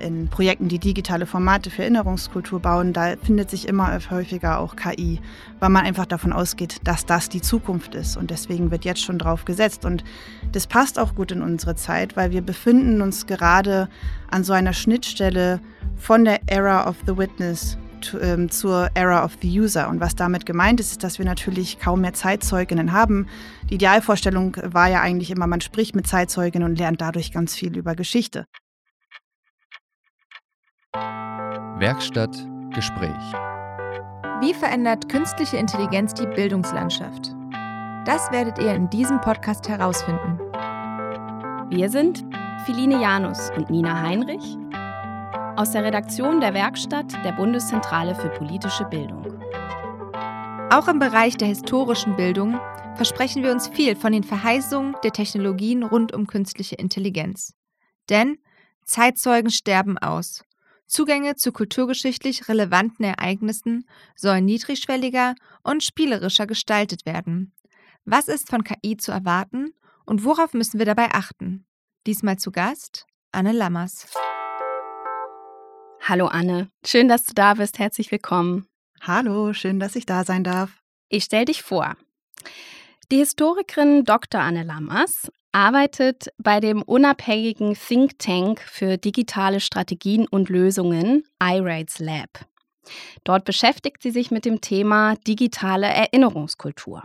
in Projekten, die digitale Formate für Erinnerungskultur bauen, da findet sich immer häufiger auch KI, weil man einfach davon ausgeht, dass das die Zukunft ist. Und deswegen wird jetzt schon drauf gesetzt. Und das passt auch gut in unsere Zeit, weil wir befinden uns gerade an so einer Schnittstelle von der Era of the Witness ähm, zur Era of the User. Und was damit gemeint ist, ist, dass wir natürlich kaum mehr Zeitzeuginnen haben. Die Idealvorstellung war ja eigentlich immer, man spricht mit Zeitzeuginnen und lernt dadurch ganz viel über Geschichte. Werkstatt Gespräch. Wie verändert künstliche Intelligenz die Bildungslandschaft? Das werdet ihr in diesem Podcast herausfinden. Wir sind Philine Janus und Nina Heinrich aus der Redaktion der Werkstatt der Bundeszentrale für politische Bildung. Auch im Bereich der historischen Bildung versprechen wir uns viel von den Verheißungen der Technologien rund um künstliche Intelligenz. Denn Zeitzeugen sterben aus. Zugänge zu kulturgeschichtlich relevanten Ereignissen sollen niedrigschwelliger und spielerischer gestaltet werden. Was ist von KI zu erwarten und worauf müssen wir dabei achten? Diesmal zu Gast Anne Lammers. Hallo Anne, schön, dass du da bist. Herzlich willkommen. Hallo, schön, dass ich da sein darf. Ich stelle dich vor. Die Historikerin Dr. Anne Lammers arbeitet bei dem unabhängigen Think Tank für digitale Strategien und Lösungen iRates Lab. Dort beschäftigt sie sich mit dem Thema digitale Erinnerungskultur.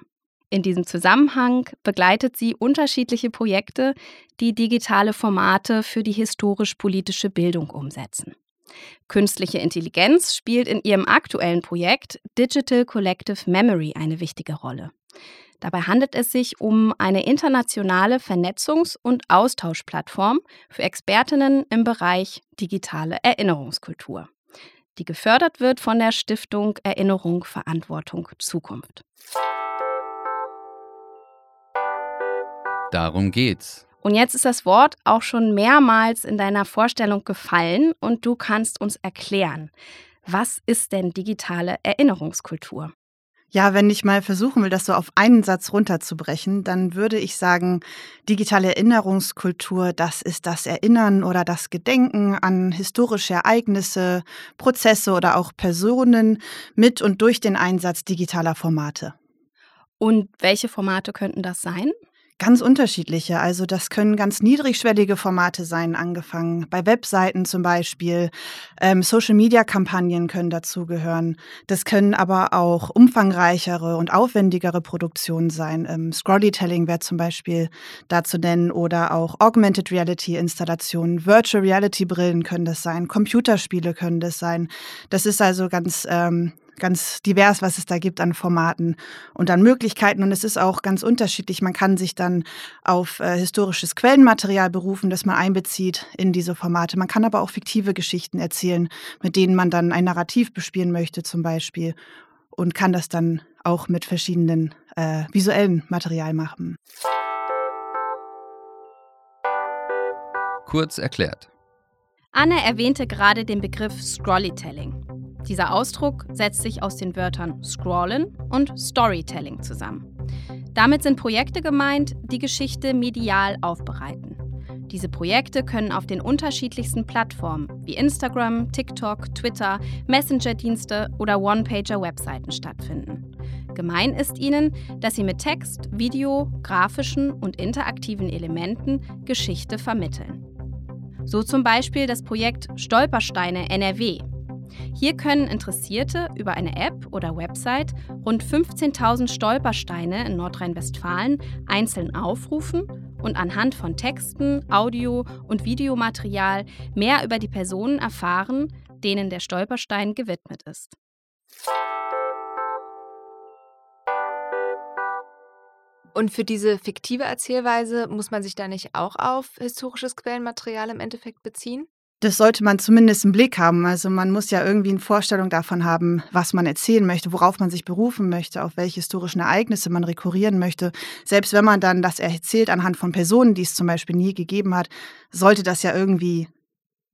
In diesem Zusammenhang begleitet sie unterschiedliche Projekte, die digitale Formate für die historisch-politische Bildung umsetzen. Künstliche Intelligenz spielt in ihrem aktuellen Projekt Digital Collective Memory eine wichtige Rolle. Dabei handelt es sich um eine internationale Vernetzungs- und Austauschplattform für Expertinnen im Bereich digitale Erinnerungskultur, die gefördert wird von der Stiftung Erinnerung, Verantwortung, Zukunft. Darum geht's. Und jetzt ist das Wort auch schon mehrmals in deiner Vorstellung gefallen und du kannst uns erklären, was ist denn digitale Erinnerungskultur? Ja, wenn ich mal versuchen will, das so auf einen Satz runterzubrechen, dann würde ich sagen, digitale Erinnerungskultur, das ist das Erinnern oder das Gedenken an historische Ereignisse, Prozesse oder auch Personen mit und durch den Einsatz digitaler Formate. Und welche Formate könnten das sein? Ganz unterschiedliche. Also das können ganz niedrigschwellige Formate sein, angefangen bei Webseiten zum Beispiel. Ähm, Social-Media-Kampagnen können dazugehören. Das können aber auch umfangreichere und aufwendigere Produktionen sein. Ähm, Scrollytelling wäre zum Beispiel da zu nennen oder auch Augmented Reality-Installationen. Virtual Reality-Brillen können das sein. Computerspiele können das sein. Das ist also ganz ähm, ganz divers, was es da gibt an Formaten und an Möglichkeiten. Und es ist auch ganz unterschiedlich. Man kann sich dann auf äh, historisches Quellenmaterial berufen, das man einbezieht in diese Formate. Man kann aber auch fiktive Geschichten erzählen, mit denen man dann ein Narrativ bespielen möchte zum Beispiel und kann das dann auch mit verschiedenen äh, visuellen Material machen. Kurz erklärt. Anne erwähnte gerade den Begriff Scrollytelling. Dieser Ausdruck setzt sich aus den Wörtern Scrollen und Storytelling zusammen. Damit sind Projekte gemeint, die Geschichte medial aufbereiten. Diese Projekte können auf den unterschiedlichsten Plattformen wie Instagram, TikTok, Twitter, Messenger-Dienste oder One-Pager-Webseiten stattfinden. Gemein ist ihnen, dass sie mit Text, Video, grafischen und interaktiven Elementen Geschichte vermitteln. So zum Beispiel das Projekt Stolpersteine NRW, hier können Interessierte über eine App oder Website rund 15.000 Stolpersteine in Nordrhein-Westfalen einzeln aufrufen und anhand von Texten, Audio- und Videomaterial mehr über die Personen erfahren, denen der Stolperstein gewidmet ist. Und für diese fiktive Erzählweise muss man sich da nicht auch auf historisches Quellenmaterial im Endeffekt beziehen? Das sollte man zumindest im Blick haben. Also man muss ja irgendwie eine Vorstellung davon haben, was man erzählen möchte, worauf man sich berufen möchte, auf welche historischen Ereignisse man rekurrieren möchte. Selbst wenn man dann das erzählt anhand von Personen, die es zum Beispiel nie gegeben hat, sollte das ja irgendwie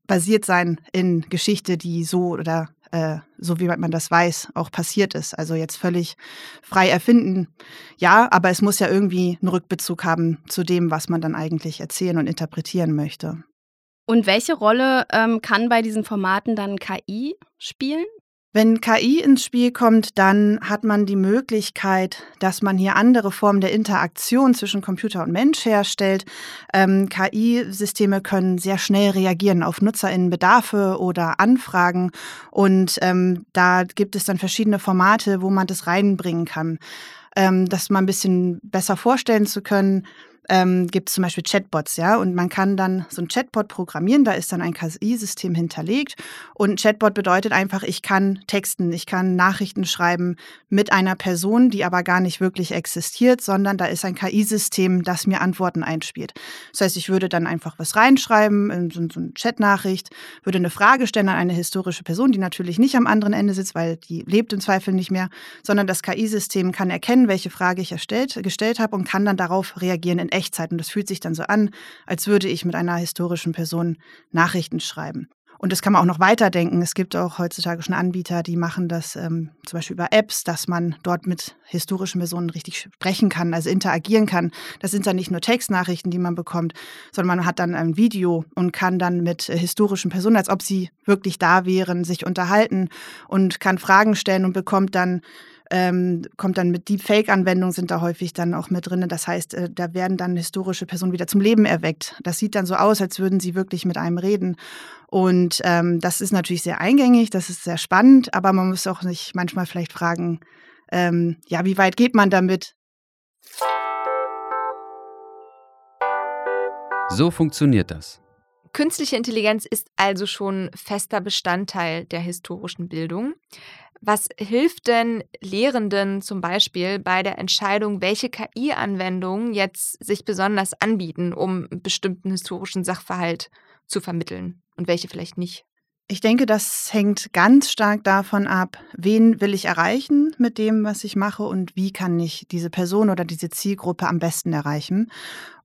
basiert sein in Geschichte, die so oder äh, so wie man das weiß, auch passiert ist. Also jetzt völlig frei erfinden, ja, aber es muss ja irgendwie einen Rückbezug haben zu dem, was man dann eigentlich erzählen und interpretieren möchte. Und welche Rolle ähm, kann bei diesen Formaten dann KI spielen? Wenn KI ins Spiel kommt, dann hat man die Möglichkeit, dass man hier andere Formen der Interaktion zwischen Computer und Mensch herstellt. Ähm, KI-Systeme können sehr schnell reagieren auf NutzerInnen-Bedarfe oder Anfragen. Und ähm, da gibt es dann verschiedene Formate, wo man das reinbringen kann. Ähm, das mal ein bisschen besser vorstellen zu können, ähm, gibt es zum Beispiel Chatbots, ja, und man kann dann so ein Chatbot programmieren, da ist dann ein KI-System hinterlegt und Chatbot bedeutet einfach, ich kann texten, ich kann Nachrichten schreiben mit einer Person, die aber gar nicht wirklich existiert, sondern da ist ein KI-System, das mir Antworten einspielt. Das heißt, ich würde dann einfach was reinschreiben, so, so eine Chatnachricht, würde eine Frage stellen an eine historische Person, die natürlich nicht am anderen Ende sitzt, weil die lebt im Zweifel nicht mehr, sondern das KI-System kann erkennen, welche Frage ich erstellt, gestellt habe und kann dann darauf reagieren in Echtzeit. Und das fühlt sich dann so an, als würde ich mit einer historischen Person Nachrichten schreiben. Und das kann man auch noch weiterdenken. Es gibt auch heutzutage schon Anbieter, die machen das ähm, zum Beispiel über Apps, dass man dort mit historischen Personen richtig sprechen kann, also interagieren kann. Das sind dann nicht nur Textnachrichten, die man bekommt, sondern man hat dann ein Video und kann dann mit äh, historischen Personen, als ob sie wirklich da wären, sich unterhalten und kann Fragen stellen und bekommt dann ähm, kommt dann mit Deepfake-Anwendungen sind da häufig dann auch mit drin. Das heißt, äh, da werden dann historische Personen wieder zum Leben erweckt. Das sieht dann so aus, als würden sie wirklich mit einem reden. Und ähm, das ist natürlich sehr eingängig, das ist sehr spannend, aber man muss auch sich manchmal vielleicht fragen, ähm, ja, wie weit geht man damit? So funktioniert das. Künstliche Intelligenz ist also schon fester Bestandteil der historischen Bildung. Was hilft denn Lehrenden zum Beispiel bei der Entscheidung, welche KI-Anwendungen jetzt sich besonders anbieten, um einen bestimmten historischen Sachverhalt zu vermitteln und welche vielleicht nicht? Ich denke, das hängt ganz stark davon ab, wen will ich erreichen mit dem, was ich mache und wie kann ich diese Person oder diese Zielgruppe am besten erreichen.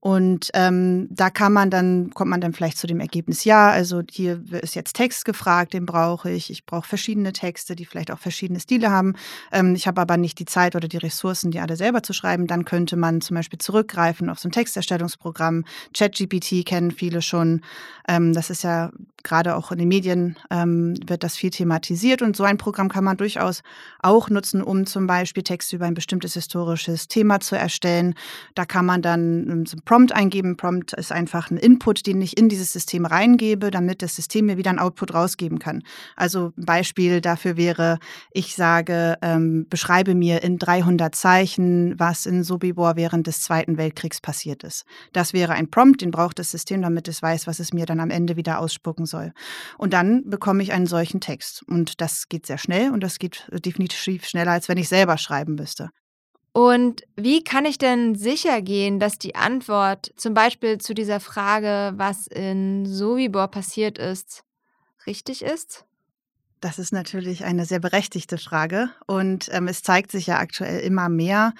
Und ähm, da kann man dann, kommt man dann vielleicht zu dem Ergebnis, ja, also hier ist jetzt Text gefragt, den brauche ich. Ich brauche verschiedene Texte, die vielleicht auch verschiedene Stile haben. Ähm, ich habe aber nicht die Zeit oder die Ressourcen, die alle selber zu schreiben. Dann könnte man zum Beispiel zurückgreifen auf so ein Texterstellungsprogramm. ChatGPT kennen viele schon. Ähm, das ist ja gerade auch in den Medien ähm, wird das viel thematisiert. Und so ein Programm kann man durchaus auch nutzen, um zum Beispiel Texte über ein bestimmtes historisches Thema zu erstellen. Da kann man dann ähm, so ein Prompt eingeben. Prompt ist einfach ein Input, den ich in dieses System reingebe, damit das System mir wieder ein Output rausgeben kann. Also ein Beispiel dafür wäre, ich sage, ähm, beschreibe mir in 300 Zeichen, was in Sobibor während des Zweiten Weltkriegs passiert ist. Das wäre ein Prompt, den braucht das System, damit es weiß, was es mir dann am Ende wieder ausspucken soll. Und dann bekomme ich einen solchen Text. Und das geht sehr schnell und das geht definitiv schneller, als wenn ich selber schreiben müsste. Und wie kann ich denn sicher gehen, dass die Antwort zum Beispiel zu dieser Frage, was in Sobibor passiert ist, richtig ist? Das ist natürlich eine sehr berechtigte Frage. Und ähm, es zeigt sich ja aktuell immer mehr,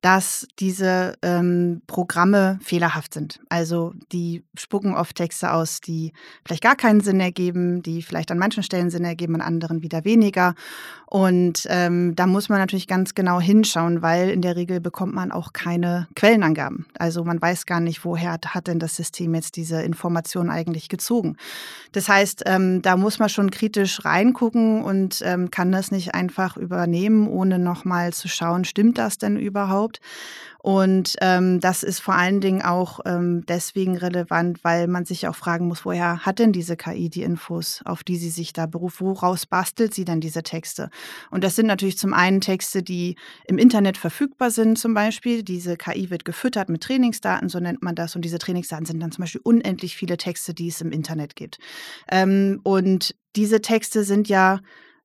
dass diese ähm, Programme fehlerhaft sind. Also die spucken oft Texte aus, die vielleicht gar keinen Sinn ergeben, die vielleicht an manchen Stellen Sinn ergeben, an anderen wieder weniger. Und ähm, da muss man natürlich ganz genau hinschauen, weil in der Regel bekommt man auch keine Quellenangaben. Also man weiß gar nicht, woher hat denn das System jetzt diese Information eigentlich gezogen. Das heißt, ähm, da muss man schon kritisch reingucken und ähm, kann das nicht einfach übernehmen, ohne nochmal zu schauen, stimmt das denn überhaupt? Und ähm, das ist vor allen Dingen auch ähm, deswegen relevant, weil man sich auch fragen muss, woher hat denn diese KI die Infos, auf die sie sich da beruft? Woraus bastelt sie denn diese Texte? Und das sind natürlich zum einen Texte, die im Internet verfügbar sind, zum Beispiel. Diese KI wird gefüttert mit Trainingsdaten, so nennt man das. Und diese Trainingsdaten sind dann zum Beispiel unendlich viele Texte, die es im Internet gibt. Ähm, und diese Texte sind ja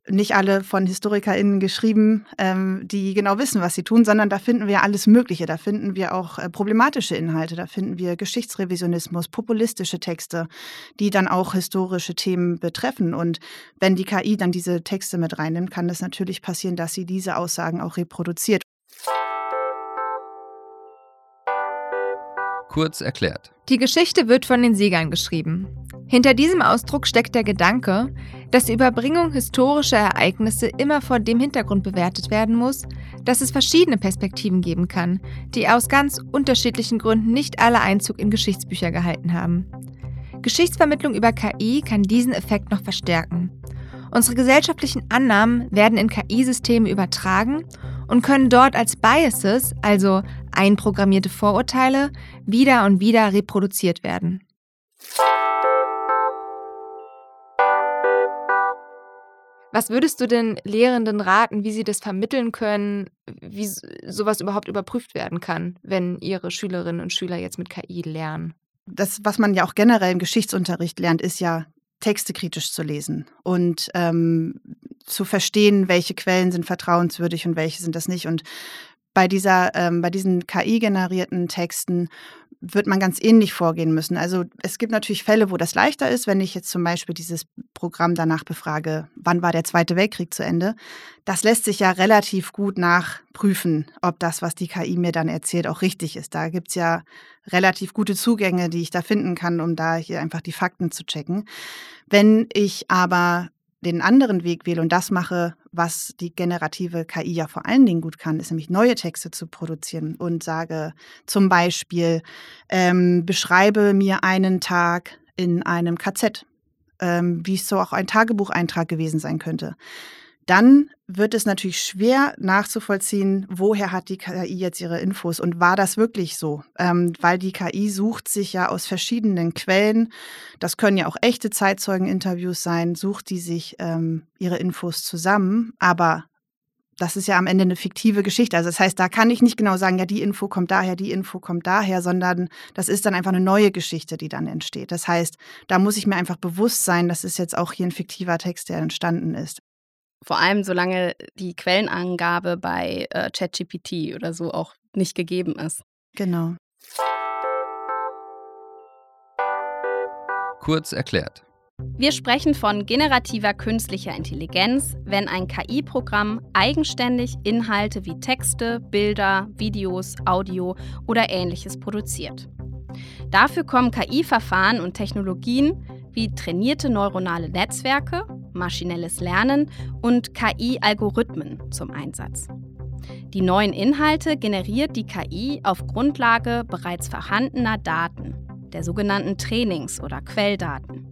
nicht alle von HistorikerInnen geschrieben, ähm, die genau wissen, was sie tun, sondern da finden wir alles Mögliche. Da finden wir auch äh, problematische Inhalte, da finden wir Geschichtsrevisionismus, populistische Texte, die dann auch historische Themen betreffen. Und wenn die KI dann diese Texte mit reinnimmt, kann es natürlich passieren, dass sie diese Aussagen auch reproduziert. Kurz erklärt. Die Geschichte wird von den Siegern geschrieben. Hinter diesem Ausdruck steckt der Gedanke, dass die Überbringung historischer Ereignisse immer vor dem Hintergrund bewertet werden muss, dass es verschiedene Perspektiven geben kann, die aus ganz unterschiedlichen Gründen nicht alle Einzug in Geschichtsbücher gehalten haben. Geschichtsvermittlung über KI kann diesen Effekt noch verstärken. Unsere gesellschaftlichen Annahmen werden in KI-Systeme übertragen und können dort als Biases, also einprogrammierte Vorurteile, wieder und wieder reproduziert werden. Was würdest du den Lehrenden raten, wie sie das vermitteln können, wie sowas überhaupt überprüft werden kann, wenn ihre Schülerinnen und Schüler jetzt mit KI lernen? Das, was man ja auch generell im Geschichtsunterricht lernt, ist ja Texte kritisch zu lesen und ähm, zu verstehen, welche Quellen sind vertrauenswürdig und welche sind das nicht. Und bei dieser, ähm, bei diesen KI-generierten Texten wird man ganz ähnlich vorgehen müssen. Also es gibt natürlich Fälle, wo das leichter ist, wenn ich jetzt zum Beispiel dieses Programm danach befrage, wann war der Zweite Weltkrieg zu Ende. Das lässt sich ja relativ gut nachprüfen, ob das, was die KI mir dann erzählt, auch richtig ist. Da gibt es ja relativ gute Zugänge, die ich da finden kann, um da hier einfach die Fakten zu checken. Wenn ich aber den anderen Weg wähle und das mache, was die generative KI ja vor allen Dingen gut kann, ist nämlich neue Texte zu produzieren und sage zum Beispiel, ähm, beschreibe mir einen Tag in einem KZ, ähm, wie es so auch ein Tagebucheintrag gewesen sein könnte dann wird es natürlich schwer nachzuvollziehen, woher hat die KI jetzt ihre Infos und war das wirklich so? Ähm, weil die KI sucht sich ja aus verschiedenen Quellen, das können ja auch echte Zeitzeugeninterviews sein, sucht die sich ähm, ihre Infos zusammen, aber das ist ja am Ende eine fiktive Geschichte. Also das heißt, da kann ich nicht genau sagen, ja, die Info kommt daher, die Info kommt daher, sondern das ist dann einfach eine neue Geschichte, die dann entsteht. Das heißt, da muss ich mir einfach bewusst sein, das ist jetzt auch hier ein fiktiver Text, der entstanden ist. Vor allem, solange die Quellenangabe bei äh, ChatGPT oder so auch nicht gegeben ist. Genau. Kurz erklärt. Wir sprechen von generativer künstlicher Intelligenz, wenn ein KI-Programm eigenständig Inhalte wie Texte, Bilder, Videos, Audio oder ähnliches produziert. Dafür kommen KI-Verfahren und Technologien wie trainierte neuronale Netzwerke, maschinelles Lernen und KI-Algorithmen zum Einsatz. Die neuen Inhalte generiert die KI auf Grundlage bereits vorhandener Daten, der sogenannten Trainings- oder Quelldaten.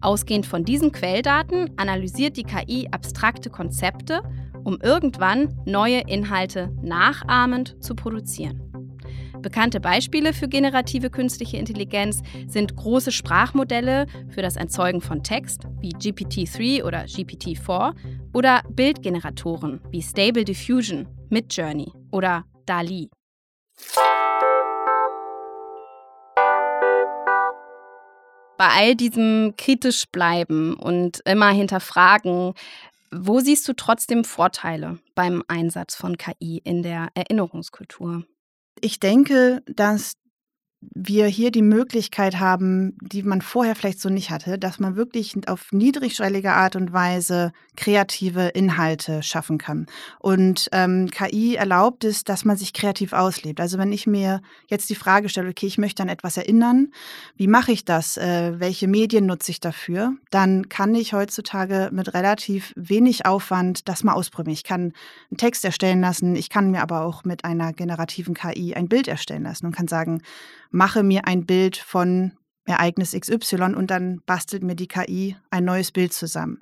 Ausgehend von diesen Quelldaten analysiert die KI abstrakte Konzepte, um irgendwann neue Inhalte nachahmend zu produzieren. Bekannte Beispiele für generative künstliche Intelligenz sind große Sprachmodelle für das Erzeugen von Text wie GPT-3 oder GPT-4 oder Bildgeneratoren wie Stable Diffusion, Midjourney oder DALI. Bei all diesem kritisch bleiben und immer hinterfragen, wo siehst du trotzdem Vorteile beim Einsatz von KI in der Erinnerungskultur? Ich denke, dass wir hier die Möglichkeit haben, die man vorher vielleicht so nicht hatte, dass man wirklich auf niedrigschwellige Art und Weise kreative Inhalte schaffen kann. Und ähm, KI erlaubt es, dass man sich kreativ auslebt. Also wenn ich mir jetzt die Frage stelle, okay, ich möchte an etwas erinnern, wie mache ich das? Äh, welche Medien nutze ich dafür? Dann kann ich heutzutage mit relativ wenig Aufwand das mal ausprobieren. Ich kann einen Text erstellen lassen, ich kann mir aber auch mit einer generativen KI ein Bild erstellen lassen und kann sagen, mache mir ein Bild von Ereignis XY und dann bastelt mir die KI ein neues Bild zusammen.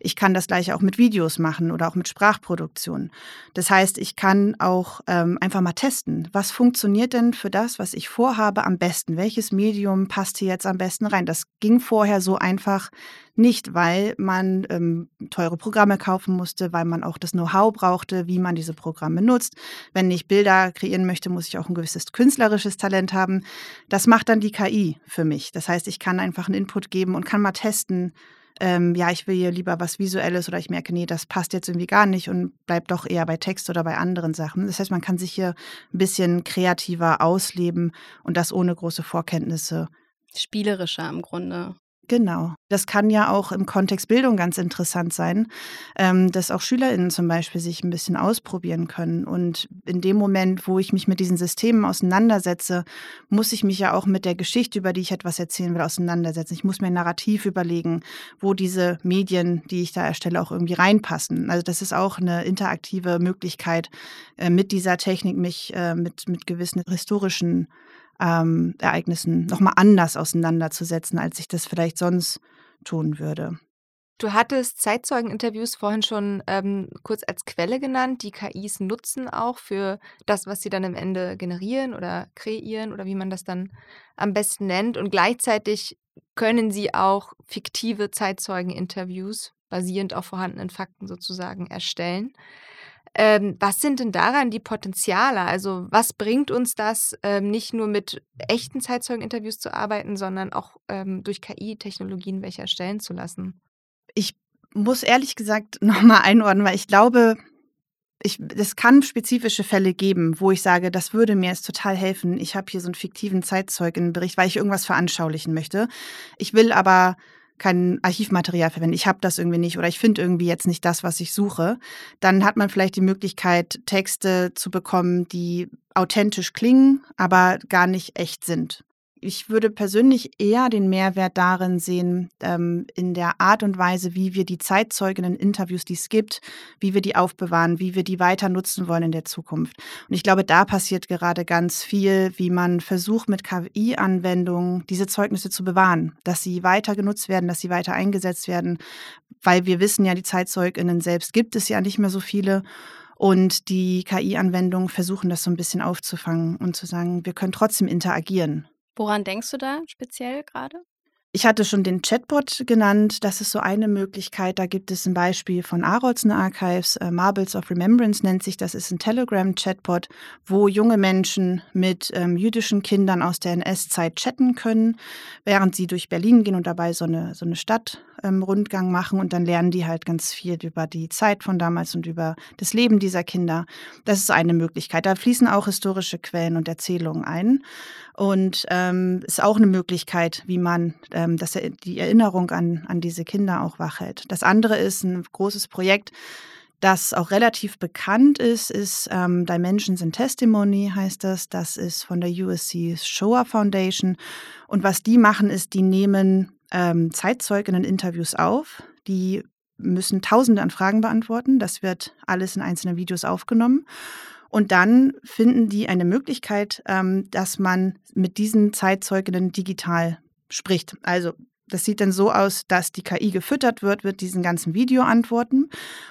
Ich kann das gleiche auch mit Videos machen oder auch mit Sprachproduktion. Das heißt, ich kann auch ähm, einfach mal testen, was funktioniert denn für das, was ich vorhabe, am besten? Welches Medium passt hier jetzt am besten rein? Das ging vorher so einfach nicht, weil man ähm, teure Programme kaufen musste, weil man auch das Know-how brauchte, wie man diese Programme nutzt. Wenn ich Bilder kreieren möchte, muss ich auch ein gewisses künstlerisches Talent haben. Das macht dann die KI für mich. Das heißt, ich kann einfach einen Input geben und kann mal testen, ähm, ja, ich will hier lieber was Visuelles oder ich merke, nee, das passt jetzt irgendwie gar nicht und bleibt doch eher bei Text oder bei anderen Sachen. Das heißt, man kann sich hier ein bisschen kreativer ausleben und das ohne große Vorkenntnisse. Spielerischer im Grunde. Genau. Das kann ja auch im Kontext Bildung ganz interessant sein, ähm, dass auch SchülerInnen zum Beispiel sich ein bisschen ausprobieren können. Und in dem Moment, wo ich mich mit diesen Systemen auseinandersetze, muss ich mich ja auch mit der Geschichte, über die ich etwas erzählen will, auseinandersetzen. Ich muss mir ein Narrativ überlegen, wo diese Medien, die ich da erstelle, auch irgendwie reinpassen. Also das ist auch eine interaktive Möglichkeit, äh, mit dieser Technik mich äh, mit, mit gewissen historischen ähm, Ereignissen nochmal anders auseinanderzusetzen, als ich das vielleicht sonst tun würde. Du hattest Zeitzeugeninterviews vorhin schon ähm, kurz als Quelle genannt. Die KIs nutzen auch für das, was sie dann am Ende generieren oder kreieren oder wie man das dann am besten nennt. Und gleichzeitig können sie auch fiktive Zeitzeugeninterviews basierend auf vorhandenen Fakten sozusagen erstellen. Ähm, was sind denn daran die Potenziale? Also was bringt uns das, ähm, nicht nur mit echten Zeitzeugeninterviews zu arbeiten, sondern auch ähm, durch KI-Technologien welche erstellen zu lassen? Ich muss ehrlich gesagt nochmal einordnen, weil ich glaube, ich, es kann spezifische Fälle geben, wo ich sage, das würde mir jetzt total helfen. Ich habe hier so einen fiktiven Zeitzeugenbericht, weil ich irgendwas veranschaulichen möchte. Ich will aber kein Archivmaterial verwenden. Ich habe das irgendwie nicht oder ich finde irgendwie jetzt nicht das, was ich suche. Dann hat man vielleicht die Möglichkeit, Texte zu bekommen, die authentisch klingen, aber gar nicht echt sind. Ich würde persönlich eher den Mehrwert darin sehen, ähm, in der Art und Weise, wie wir die Zeitzeuginnen-Interviews, die es gibt, wie wir die aufbewahren, wie wir die weiter nutzen wollen in der Zukunft. Und ich glaube, da passiert gerade ganz viel, wie man versucht, mit KI-Anwendungen diese Zeugnisse zu bewahren, dass sie weiter genutzt werden, dass sie weiter eingesetzt werden, weil wir wissen ja, die Zeitzeuginnen selbst gibt es ja nicht mehr so viele. Und die KI-Anwendungen versuchen das so ein bisschen aufzufangen und zu sagen, wir können trotzdem interagieren. Woran denkst du da speziell gerade? Ich hatte schon den Chatbot genannt. Das ist so eine Möglichkeit. Da gibt es ein Beispiel von Arolsen Archives. Äh, Marbles of Remembrance nennt sich. Das ist ein Telegram-Chatbot, wo junge Menschen mit ähm, jüdischen Kindern aus der NS-Zeit chatten können, während sie durch Berlin gehen und dabei so eine, so eine Stadtrundgang ähm, machen. Und dann lernen die halt ganz viel über die Zeit von damals und über das Leben dieser Kinder. Das ist eine Möglichkeit. Da fließen auch historische Quellen und Erzählungen ein. Und ähm, ist auch eine Möglichkeit, wie man ähm, das, die Erinnerung an, an diese Kinder auch wachhält. Das andere ist ein großes Projekt, das auch relativ bekannt ist, ist ähm, Dimensions in Testimony, heißt das. Das ist von der USC Shoah Foundation. Und was die machen, ist, die nehmen ähm, Zeitzeuginnen-Interviews auf. Die müssen Tausende an Fragen beantworten. Das wird alles in einzelnen Videos aufgenommen. Und dann finden die eine Möglichkeit, ähm, dass man mit diesen Zeitzeuginnen digital spricht. Also das sieht dann so aus, dass die KI gefüttert wird mit diesen ganzen Videoantworten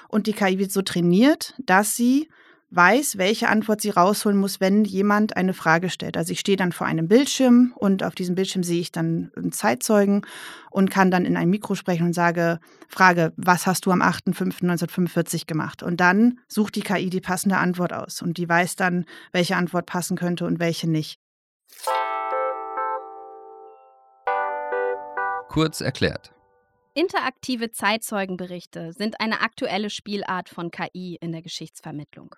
und die KI wird so trainiert, dass sie weiß, welche Antwort sie rausholen muss, wenn jemand eine Frage stellt. Also ich stehe dann vor einem Bildschirm und auf diesem Bildschirm sehe ich dann einen Zeitzeugen und kann dann in ein Mikro sprechen und sage, Frage, was hast du am 8.5.1945 gemacht? Und dann sucht die KI die passende Antwort aus und die weiß dann, welche Antwort passen könnte und welche nicht. Kurz erklärt. Interaktive Zeitzeugenberichte sind eine aktuelle Spielart von KI in der Geschichtsvermittlung.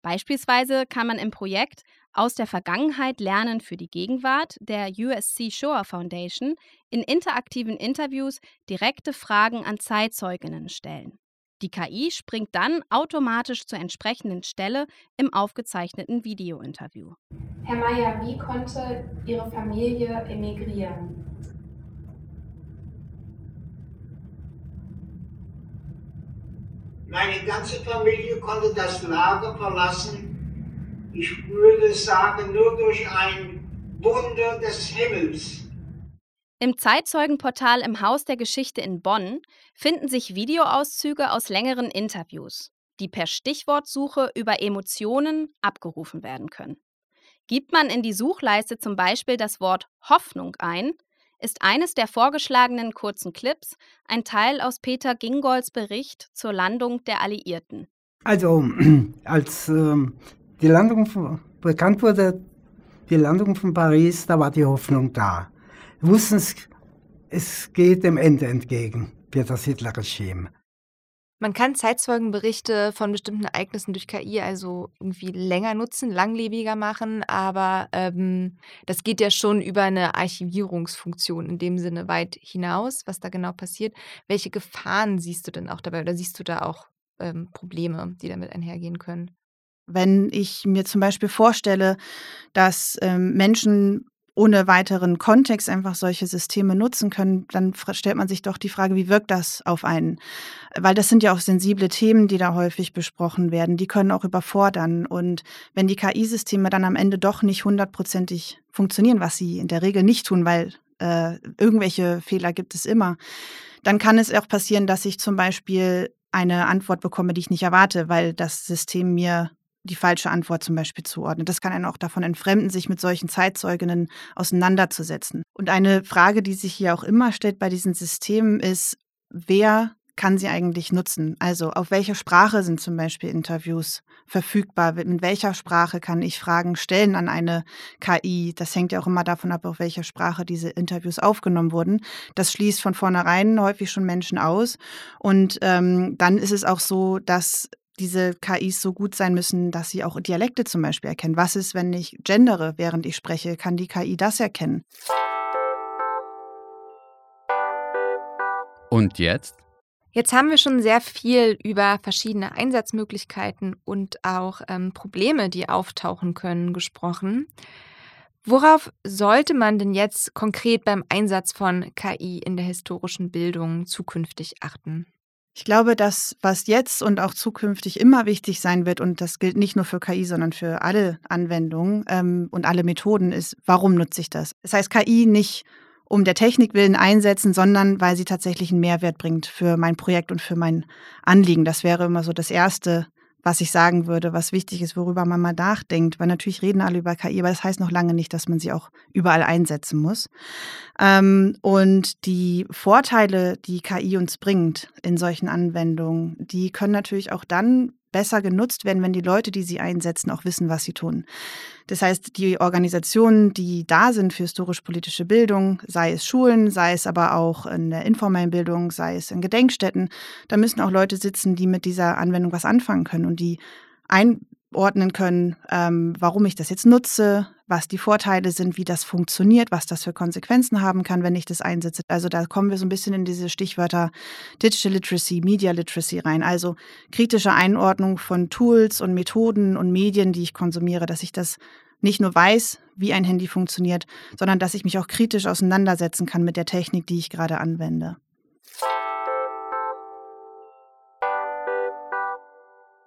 Beispielsweise kann man im Projekt Aus der Vergangenheit lernen für die Gegenwart der USC Shoah Foundation in interaktiven Interviews direkte Fragen an Zeitzeuginnen stellen. Die KI springt dann automatisch zur entsprechenden Stelle im aufgezeichneten Videointerview. Herr Mayer, wie konnte Ihre Familie emigrieren? Meine ganze Familie konnte das Lager verlassen. Ich würde sagen, nur durch ein Wunder des Himmels. Im Zeitzeugenportal im Haus der Geschichte in Bonn finden sich Videoauszüge aus längeren Interviews, die per Stichwortsuche über Emotionen abgerufen werden können. Gibt man in die Suchleiste zum Beispiel das Wort Hoffnung ein, ist eines der vorgeschlagenen kurzen Clips ein Teil aus Peter Gingolds Bericht zur Landung der Alliierten. Also, als ähm, die Landung von, bekannt wurde, die Landung von Paris, da war die Hoffnung da. Wir wussten, es geht dem Ende entgegen für das Hitler-Regime. Man kann Zeitzeugenberichte von bestimmten Ereignissen durch KI also irgendwie länger nutzen, langlebiger machen, aber ähm, das geht ja schon über eine Archivierungsfunktion in dem Sinne weit hinaus, was da genau passiert. Welche Gefahren siehst du denn auch dabei oder siehst du da auch ähm, Probleme, die damit einhergehen können? Wenn ich mir zum Beispiel vorstelle, dass ähm, Menschen ohne weiteren Kontext einfach solche Systeme nutzen können, dann stellt man sich doch die Frage, wie wirkt das auf einen? Weil das sind ja auch sensible Themen, die da häufig besprochen werden. Die können auch überfordern. Und wenn die KI-Systeme dann am Ende doch nicht hundertprozentig funktionieren, was sie in der Regel nicht tun, weil äh, irgendwelche Fehler gibt es immer, dann kann es auch passieren, dass ich zum Beispiel eine Antwort bekomme, die ich nicht erwarte, weil das System mir die falsche Antwort zum Beispiel zuordnet. Das kann einen auch davon entfremden, sich mit solchen Zeitzeuginnen auseinanderzusetzen. Und eine Frage, die sich hier auch immer stellt bei diesen Systemen, ist, wer kann sie eigentlich nutzen? Also auf welcher Sprache sind zum Beispiel Interviews verfügbar? Mit welcher Sprache kann ich Fragen stellen an eine KI? Das hängt ja auch immer davon ab, auf welcher Sprache diese Interviews aufgenommen wurden. Das schließt von vornherein häufig schon Menschen aus. Und ähm, dann ist es auch so, dass diese KIs so gut sein müssen, dass sie auch Dialekte zum Beispiel erkennen. Was ist, wenn ich gendere, während ich spreche? Kann die KI das erkennen? Und jetzt? Jetzt haben wir schon sehr viel über verschiedene Einsatzmöglichkeiten und auch ähm, Probleme, die auftauchen können, gesprochen. Worauf sollte man denn jetzt konkret beim Einsatz von KI in der historischen Bildung zukünftig achten? Ich glaube, das, was jetzt und auch zukünftig immer wichtig sein wird, und das gilt nicht nur für KI, sondern für alle Anwendungen ähm, und alle Methoden, ist, warum nutze ich das? Das heißt, KI nicht um der Technik willen einsetzen, sondern weil sie tatsächlich einen Mehrwert bringt für mein Projekt und für mein Anliegen. Das wäre immer so das Erste, was ich sagen würde, was wichtig ist, worüber man mal nachdenkt. Weil natürlich reden alle über KI, aber das heißt noch lange nicht, dass man sie auch überall einsetzen muss. Ähm, und die Vorteile, die KI uns bringt in solchen Anwendungen, die können natürlich auch dann besser genutzt werden, wenn die Leute, die sie einsetzen, auch wissen, was sie tun. Das heißt, die Organisationen, die da sind für historisch-politische Bildung, sei es Schulen, sei es aber auch in der informellen Bildung, sei es in Gedenkstätten, da müssen auch Leute sitzen, die mit dieser Anwendung was anfangen können und die einordnen können, ähm, warum ich das jetzt nutze, was die Vorteile sind, wie das funktioniert, was das für Konsequenzen haben kann, wenn ich das einsetze. Also da kommen wir so ein bisschen in diese Stichwörter Digital Literacy, Media Literacy rein. Also kritische Einordnung von Tools und Methoden und Medien, die ich konsumiere, dass ich das nicht nur weiß, wie ein Handy funktioniert, sondern dass ich mich auch kritisch auseinandersetzen kann mit der Technik, die ich gerade anwende.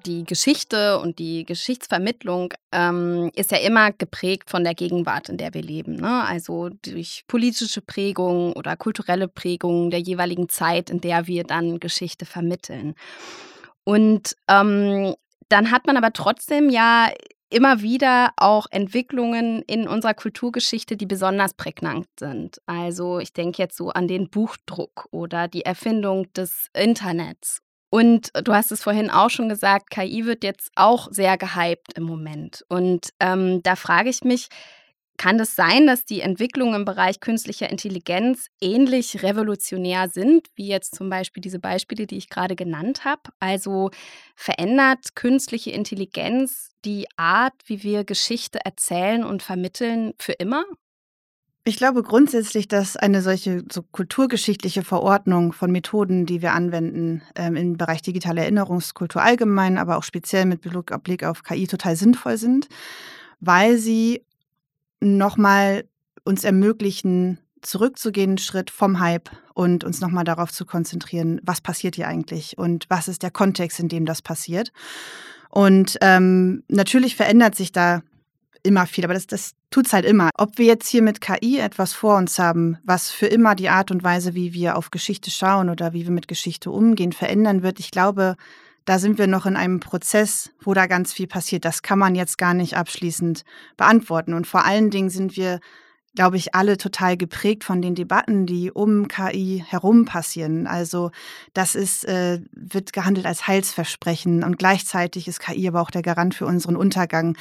Die Geschichte und die Geschichtsvermittlung ähm, ist ja immer geprägt von der Gegenwart, in der wir leben. Ne? Also durch politische Prägungen oder kulturelle Prägungen der jeweiligen Zeit, in der wir dann Geschichte vermitteln. Und ähm, dann hat man aber trotzdem ja immer wieder auch Entwicklungen in unserer Kulturgeschichte, die besonders prägnant sind. Also ich denke jetzt so an den Buchdruck oder die Erfindung des Internets und du hast es vorhin auch schon gesagt, KI wird jetzt auch sehr gehypt im Moment. Und ähm, da frage ich mich, kann es das sein, dass die Entwicklungen im Bereich künstlicher Intelligenz ähnlich revolutionär sind, wie jetzt zum Beispiel diese Beispiele, die ich gerade genannt habe? Also verändert künstliche Intelligenz die Art, wie wir Geschichte erzählen und vermitteln, für immer? Ich glaube grundsätzlich, dass eine solche so kulturgeschichtliche Verordnung von Methoden, die wir anwenden, ähm, im Bereich digitale Erinnerungskultur allgemein, aber auch speziell mit Blick auf KI total sinnvoll sind, weil sie nochmal uns ermöglichen, zurückzugehen, einen Schritt vom Hype und uns nochmal darauf zu konzentrieren, was passiert hier eigentlich und was ist der Kontext, in dem das passiert. Und ähm, natürlich verändert sich da immer viel, aber das, das tut es halt immer. Ob wir jetzt hier mit KI etwas vor uns haben, was für immer die Art und Weise, wie wir auf Geschichte schauen oder wie wir mit Geschichte umgehen, verändern wird, ich glaube, da sind wir noch in einem Prozess, wo da ganz viel passiert. Das kann man jetzt gar nicht abschließend beantworten. Und vor allen Dingen sind wir, glaube ich, alle total geprägt von den Debatten, die um KI herum passieren. Also das ist, äh, wird gehandelt als Heilsversprechen und gleichzeitig ist KI aber auch der Garant für unseren Untergang.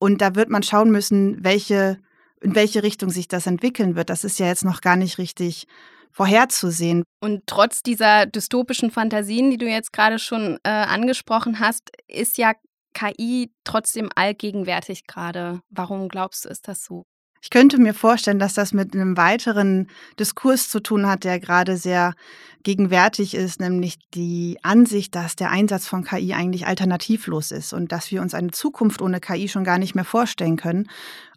Und da wird man schauen müssen, welche, in welche Richtung sich das entwickeln wird. Das ist ja jetzt noch gar nicht richtig vorherzusehen. Und trotz dieser dystopischen Fantasien, die du jetzt gerade schon äh, angesprochen hast, ist ja KI trotzdem allgegenwärtig gerade. Warum glaubst du, ist das so? Ich könnte mir vorstellen, dass das mit einem weiteren Diskurs zu tun hat, der gerade sehr gegenwärtig ist, nämlich die Ansicht, dass der Einsatz von KI eigentlich alternativlos ist und dass wir uns eine Zukunft ohne KI schon gar nicht mehr vorstellen können.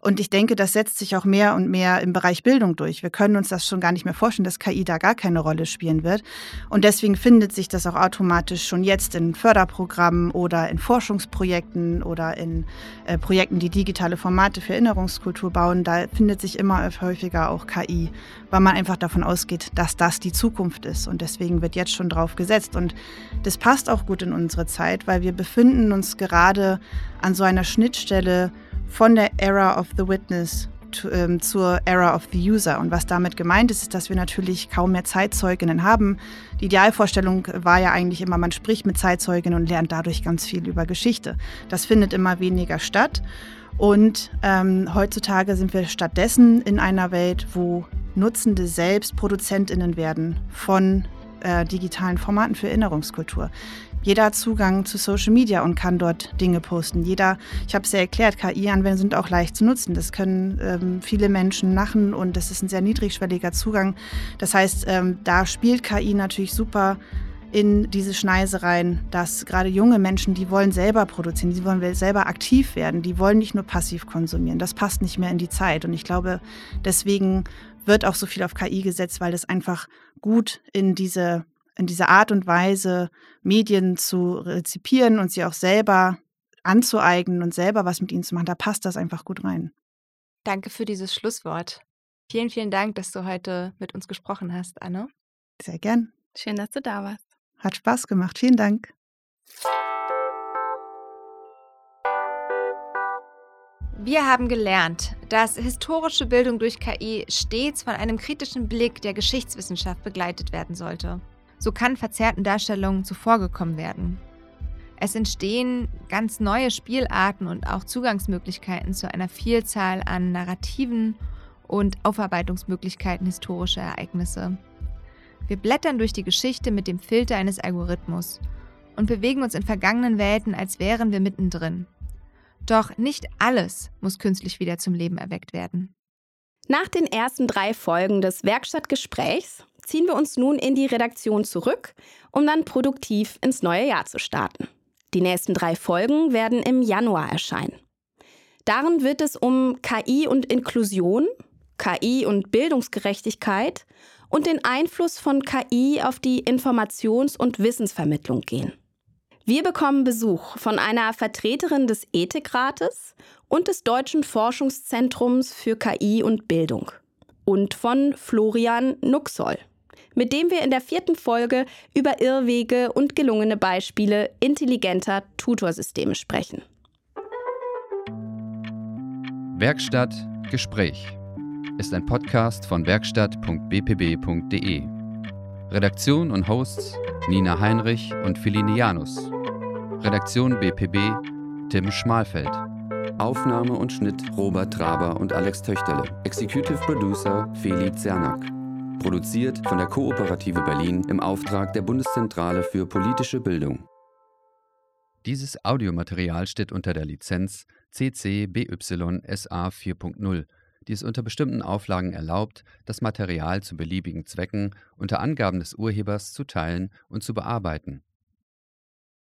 Und ich denke, das setzt sich auch mehr und mehr im Bereich Bildung durch. Wir können uns das schon gar nicht mehr vorstellen, dass KI da gar keine Rolle spielen wird. Und deswegen findet sich das auch automatisch schon jetzt in Förderprogrammen oder in Forschungsprojekten oder in äh, Projekten, die digitale Formate für Erinnerungskultur bauen. Da findet sich immer häufiger auch KI, weil man einfach davon ausgeht, dass das die Zukunft ist. Und deswegen wird jetzt schon drauf gesetzt. Und das passt auch gut in unsere Zeit, weil wir befinden uns gerade an so einer Schnittstelle von der Era of the Witness ähm, zur Era of the User. Und was damit gemeint ist, ist, dass wir natürlich kaum mehr Zeitzeuginnen haben. Die Idealvorstellung war ja eigentlich immer, man spricht mit Zeitzeuginnen und lernt dadurch ganz viel über Geschichte. Das findet immer weniger statt. Und ähm, heutzutage sind wir stattdessen in einer Welt, wo Nutzende selbst ProduzentInnen werden von äh, digitalen Formaten für Erinnerungskultur. Jeder hat Zugang zu Social Media und kann dort Dinge posten. Jeder, ich habe es ja erklärt, KI-Anwendungen sind auch leicht zu nutzen. Das können ähm, viele Menschen machen und das ist ein sehr niedrigschwelliger Zugang. Das heißt, ähm, da spielt KI natürlich super in diese Schneise rein, dass gerade junge Menschen, die wollen selber produzieren, die wollen selber aktiv werden, die wollen nicht nur passiv konsumieren. Das passt nicht mehr in die Zeit. Und ich glaube, deswegen wird auch so viel auf KI gesetzt, weil das einfach gut in diese in dieser Art und Weise Medien zu rezipieren und sie auch selber anzueignen und selber was mit ihnen zu machen, da passt das einfach gut rein. Danke für dieses Schlusswort. Vielen, vielen Dank, dass du heute mit uns gesprochen hast, Anne. Sehr gern. Schön, dass du da warst. Hat Spaß gemacht. Vielen Dank. Wir haben gelernt, dass historische Bildung durch KI stets von einem kritischen Blick der Geschichtswissenschaft begleitet werden sollte. So kann verzerrten Darstellungen zuvorgekommen werden. Es entstehen ganz neue Spielarten und auch Zugangsmöglichkeiten zu einer Vielzahl an Narrativen und Aufarbeitungsmöglichkeiten historischer Ereignisse. Wir blättern durch die Geschichte mit dem Filter eines Algorithmus und bewegen uns in vergangenen Welten, als wären wir mittendrin. Doch nicht alles muss künstlich wieder zum Leben erweckt werden. Nach den ersten drei Folgen des Werkstattgesprächs ziehen wir uns nun in die Redaktion zurück, um dann produktiv ins neue Jahr zu starten. Die nächsten drei Folgen werden im Januar erscheinen. Darin wird es um KI und Inklusion, KI und Bildungsgerechtigkeit und den Einfluss von KI auf die Informations- und Wissensvermittlung gehen. Wir bekommen Besuch von einer Vertreterin des Ethikrates und des Deutschen Forschungszentrums für KI und Bildung und von Florian Nuxoll mit dem wir in der vierten Folge über Irrwege und gelungene Beispiele intelligenter Tutorsysteme sprechen. Werkstatt Gespräch ist ein Podcast von werkstatt.bpb.de. Redaktion und Hosts Nina Heinrich und Philine Janus. Redaktion BPB Tim Schmalfeld. Aufnahme und Schnitt Robert Traber und Alex Töchterle. Executive Producer Feli Zernak. Produziert von der Kooperative Berlin im Auftrag der Bundeszentrale für politische Bildung. Dieses Audiomaterial steht unter der Lizenz CC BY SA 4.0, die es unter bestimmten Auflagen erlaubt, das Material zu beliebigen Zwecken unter Angaben des Urhebers zu teilen und zu bearbeiten